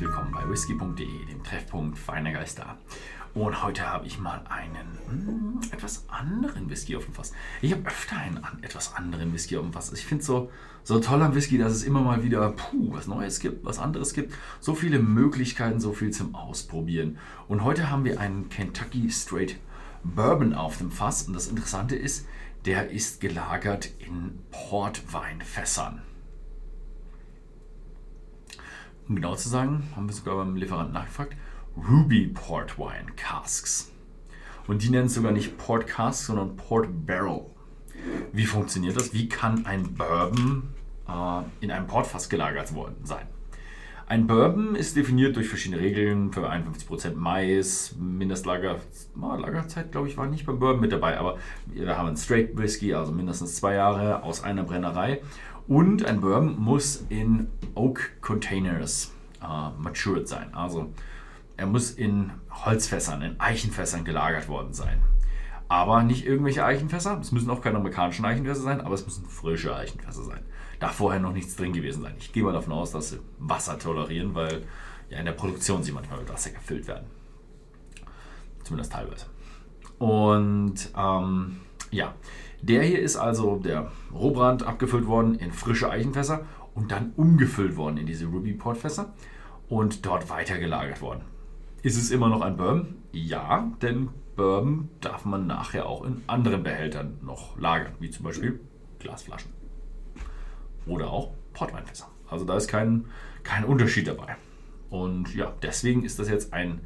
willkommen bei whisky.de, dem Treffpunkt feiner Geister. Und heute habe ich mal einen mm, etwas anderen Whisky auf dem Fass. Ich habe öfter einen an, etwas anderen Whisky auf dem Fass. Ich finde es so, so toll am Whisky, dass es immer mal wieder puh, was Neues gibt, was anderes gibt. So viele Möglichkeiten, so viel zum Ausprobieren. Und heute haben wir einen Kentucky Straight Bourbon auf dem Fass. Und das Interessante ist, der ist gelagert in Portweinfässern. Um genau zu sagen, haben wir sogar beim Lieferanten nachgefragt, Ruby Port Wine Casks. Und die nennen es sogar nicht Port Cask, sondern Port Barrel. Wie funktioniert das? Wie kann ein Bourbon äh, in einem Portfass gelagert worden sein? Ein Bourbon ist definiert durch verschiedene Regeln für 51% Mais, Mindestlager, oh, Lagerzeit glaube ich war nicht beim Bourbon mit dabei, aber wir haben einen Straight Whisky, also mindestens zwei Jahre aus einer Brennerei. Und ein Bourbon muss in Oak Containers äh, matured sein, also er muss in Holzfässern, in Eichenfässern gelagert worden sein. Aber nicht irgendwelche Eichenfässer. Es müssen auch keine amerikanischen Eichenfässer sein, aber es müssen frische Eichenfässer sein. Da vorher noch nichts drin gewesen sein. Ich gehe mal davon aus, dass sie Wasser tolerieren, weil ja in der Produktion sie manchmal mit Wasser gefüllt werden. Zumindest teilweise. Und ähm, ja, der hier ist also der Rohbrand abgefüllt worden in frische Eichenfässer und dann umgefüllt worden in diese Ruby Port Fässer und dort weitergelagert worden. Ist es immer noch ein Bourbon? Ja, denn Bourbon darf man nachher auch in anderen Behältern noch lagern, wie zum Beispiel Glasflaschen oder auch Portweinfässer. Also da ist kein, kein Unterschied dabei. Und ja, deswegen ist das jetzt ein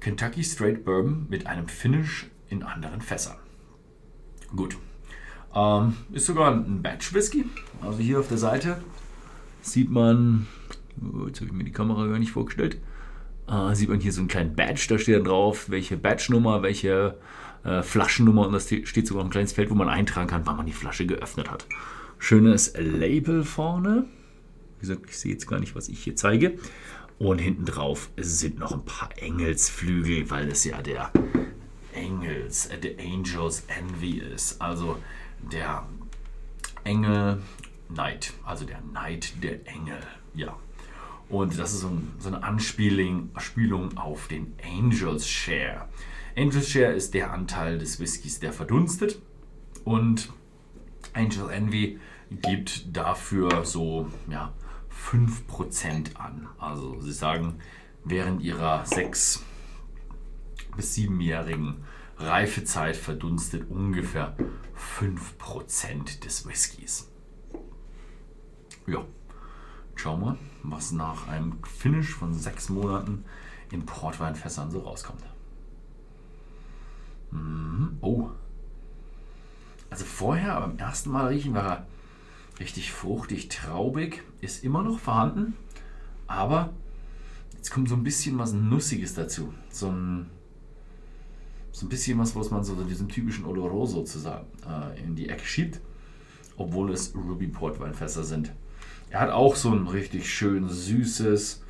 Kentucky Straight Bourbon mit einem Finish in anderen Fässern. Gut. Ähm, ist sogar ein Batch Whisky. Also hier auf der Seite sieht man, oh, jetzt habe ich mir die Kamera gar nicht vorgestellt, äh, sieht man hier so einen kleinen Badge, da steht dann drauf, welche Badge-Nummer, welche äh, Flaschennummer und das steht sogar ein kleines Feld, wo man eintragen kann, wann man die Flasche geöffnet hat. Schönes Label vorne. Wie gesagt, ich sehe jetzt gar nicht, was ich hier zeige. Und hinten drauf sind noch ein paar Engelsflügel, weil es ja der Engels, äh, der Angels Envy ist. Also der Engel Knight, also der Knight der Engel. Ja, und das ist so, ein, so eine Anspielung, Anspielung auf den Angels Share. Angels Share ist der Anteil des Whiskys, der verdunstet. Und Angel Envy gibt dafür so ja, 5% an. Also sie sagen, während ihrer 6- bis 7-jährigen Reifezeit verdunstet ungefähr 5% des Whiskys. Ja, Schauen wir, was nach einem Finish von sechs Monaten in Portweinfässern so rauskommt. Mhm. Oh. Also vorher, beim ersten Mal riechen war er richtig fruchtig, traubig, ist immer noch vorhanden, aber jetzt kommt so ein bisschen was Nussiges dazu. So ein, so ein bisschen was, was man so diesem typischen Oloroso sozusagen äh, in die Ecke schiebt, obwohl es Ruby Portweinfässer sind. Er hat auch so ein richtig schön süßes,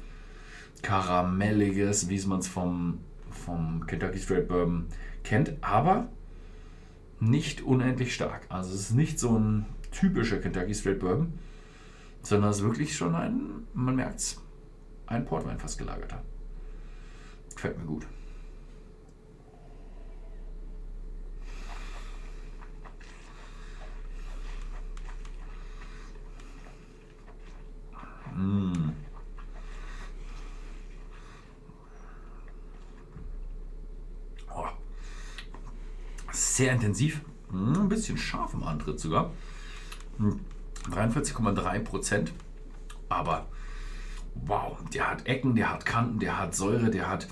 karamelliges, wie man es vom, vom Kentucky Straight Bourbon kennt, aber nicht unendlich stark. Also es ist nicht so ein typischer Kentucky Straight Bourbon, sondern es ist wirklich schon ein, man merkt es, ein Portwein fast gelagerter. Gefällt mir gut. Mm. Oh. Sehr intensiv, mm, ein bisschen scharf im Antritt sogar. 43,3 mm. Prozent. Aber wow, der hat Ecken, der hat Kanten, der hat Säure, der hat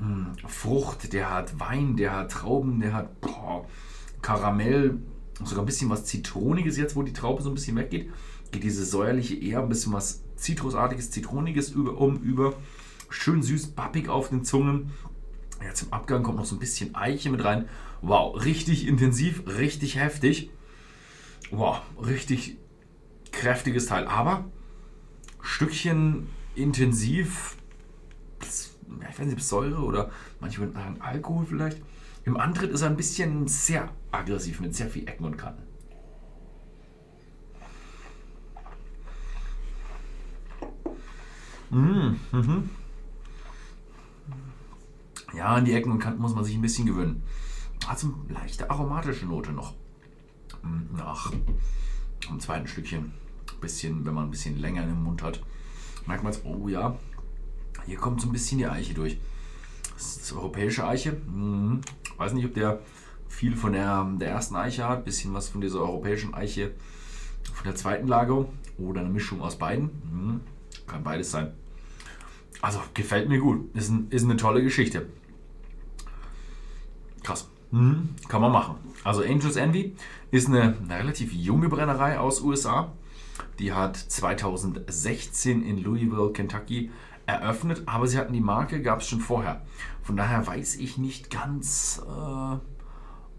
mh, Frucht, der hat Wein, der hat Trauben, der hat boah, Karamell, sogar ein bisschen was Zitroniges jetzt, wo die Traube so ein bisschen weggeht. Geht diese säuerliche eher ein bisschen was zitrusartiges, zitroniges über, um über. Schön süß, pappig auf den Zungen. Jetzt im Abgang kommt noch so ein bisschen Eiche mit rein. Wow, richtig intensiv, richtig heftig. Wow, richtig kräftiges Teil. Aber Stückchen intensiv, ich weiß nicht, Säure oder manche würden sagen Alkohol vielleicht. Im Antritt ist er ein bisschen sehr aggressiv mit sehr viel Ecken und Kanten. Mm, mhm. Ja, an die Ecken und Kanten muss man sich ein bisschen gewöhnen. Hat so eine leichte aromatische Note noch. Nach dem zweiten Stückchen. Bisschen, wenn man ein bisschen länger den Mund hat, merkt man es, oh ja, hier kommt so ein bisschen die Eiche durch. Das ist europäische Eiche. Hm, weiß nicht, ob der viel von der, der ersten Eiche hat, bisschen was von dieser europäischen Eiche von der zweiten Lagerung oder eine Mischung aus beiden. Hm, kann beides sein. Also gefällt mir gut. Ist, ein, ist eine tolle Geschichte. Krass. Hm, kann man machen. Also Angels Envy ist eine, eine relativ junge Brennerei aus USA. Die hat 2016 in Louisville, Kentucky eröffnet, aber sie hatten die Marke, gab es schon vorher. Von daher weiß ich nicht ganz, äh,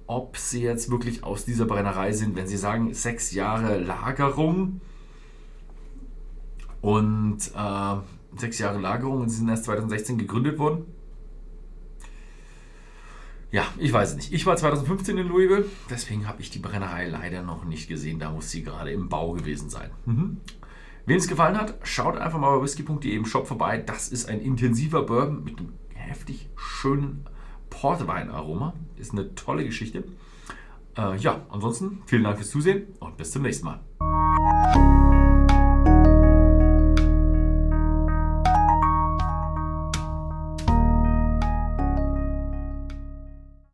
ob sie jetzt wirklich aus dieser Brennerei sind. Wenn sie sagen, sechs Jahre Lagerung und äh, sechs Jahre Lagerung und sie sind erst 2016 gegründet worden. Ja, ich weiß es nicht. Ich war 2015 in Louisville, deswegen habe ich die Brennerei leider noch nicht gesehen. Da muss sie gerade im Bau gewesen sein. Mhm. Wem es gefallen hat, schaut einfach mal bei whisky.de im Shop vorbei. Das ist ein intensiver Bourbon mit einem heftig schönen Portwein-Aroma. Ist eine tolle Geschichte. Äh, ja, ansonsten vielen Dank fürs Zusehen und bis zum nächsten Mal.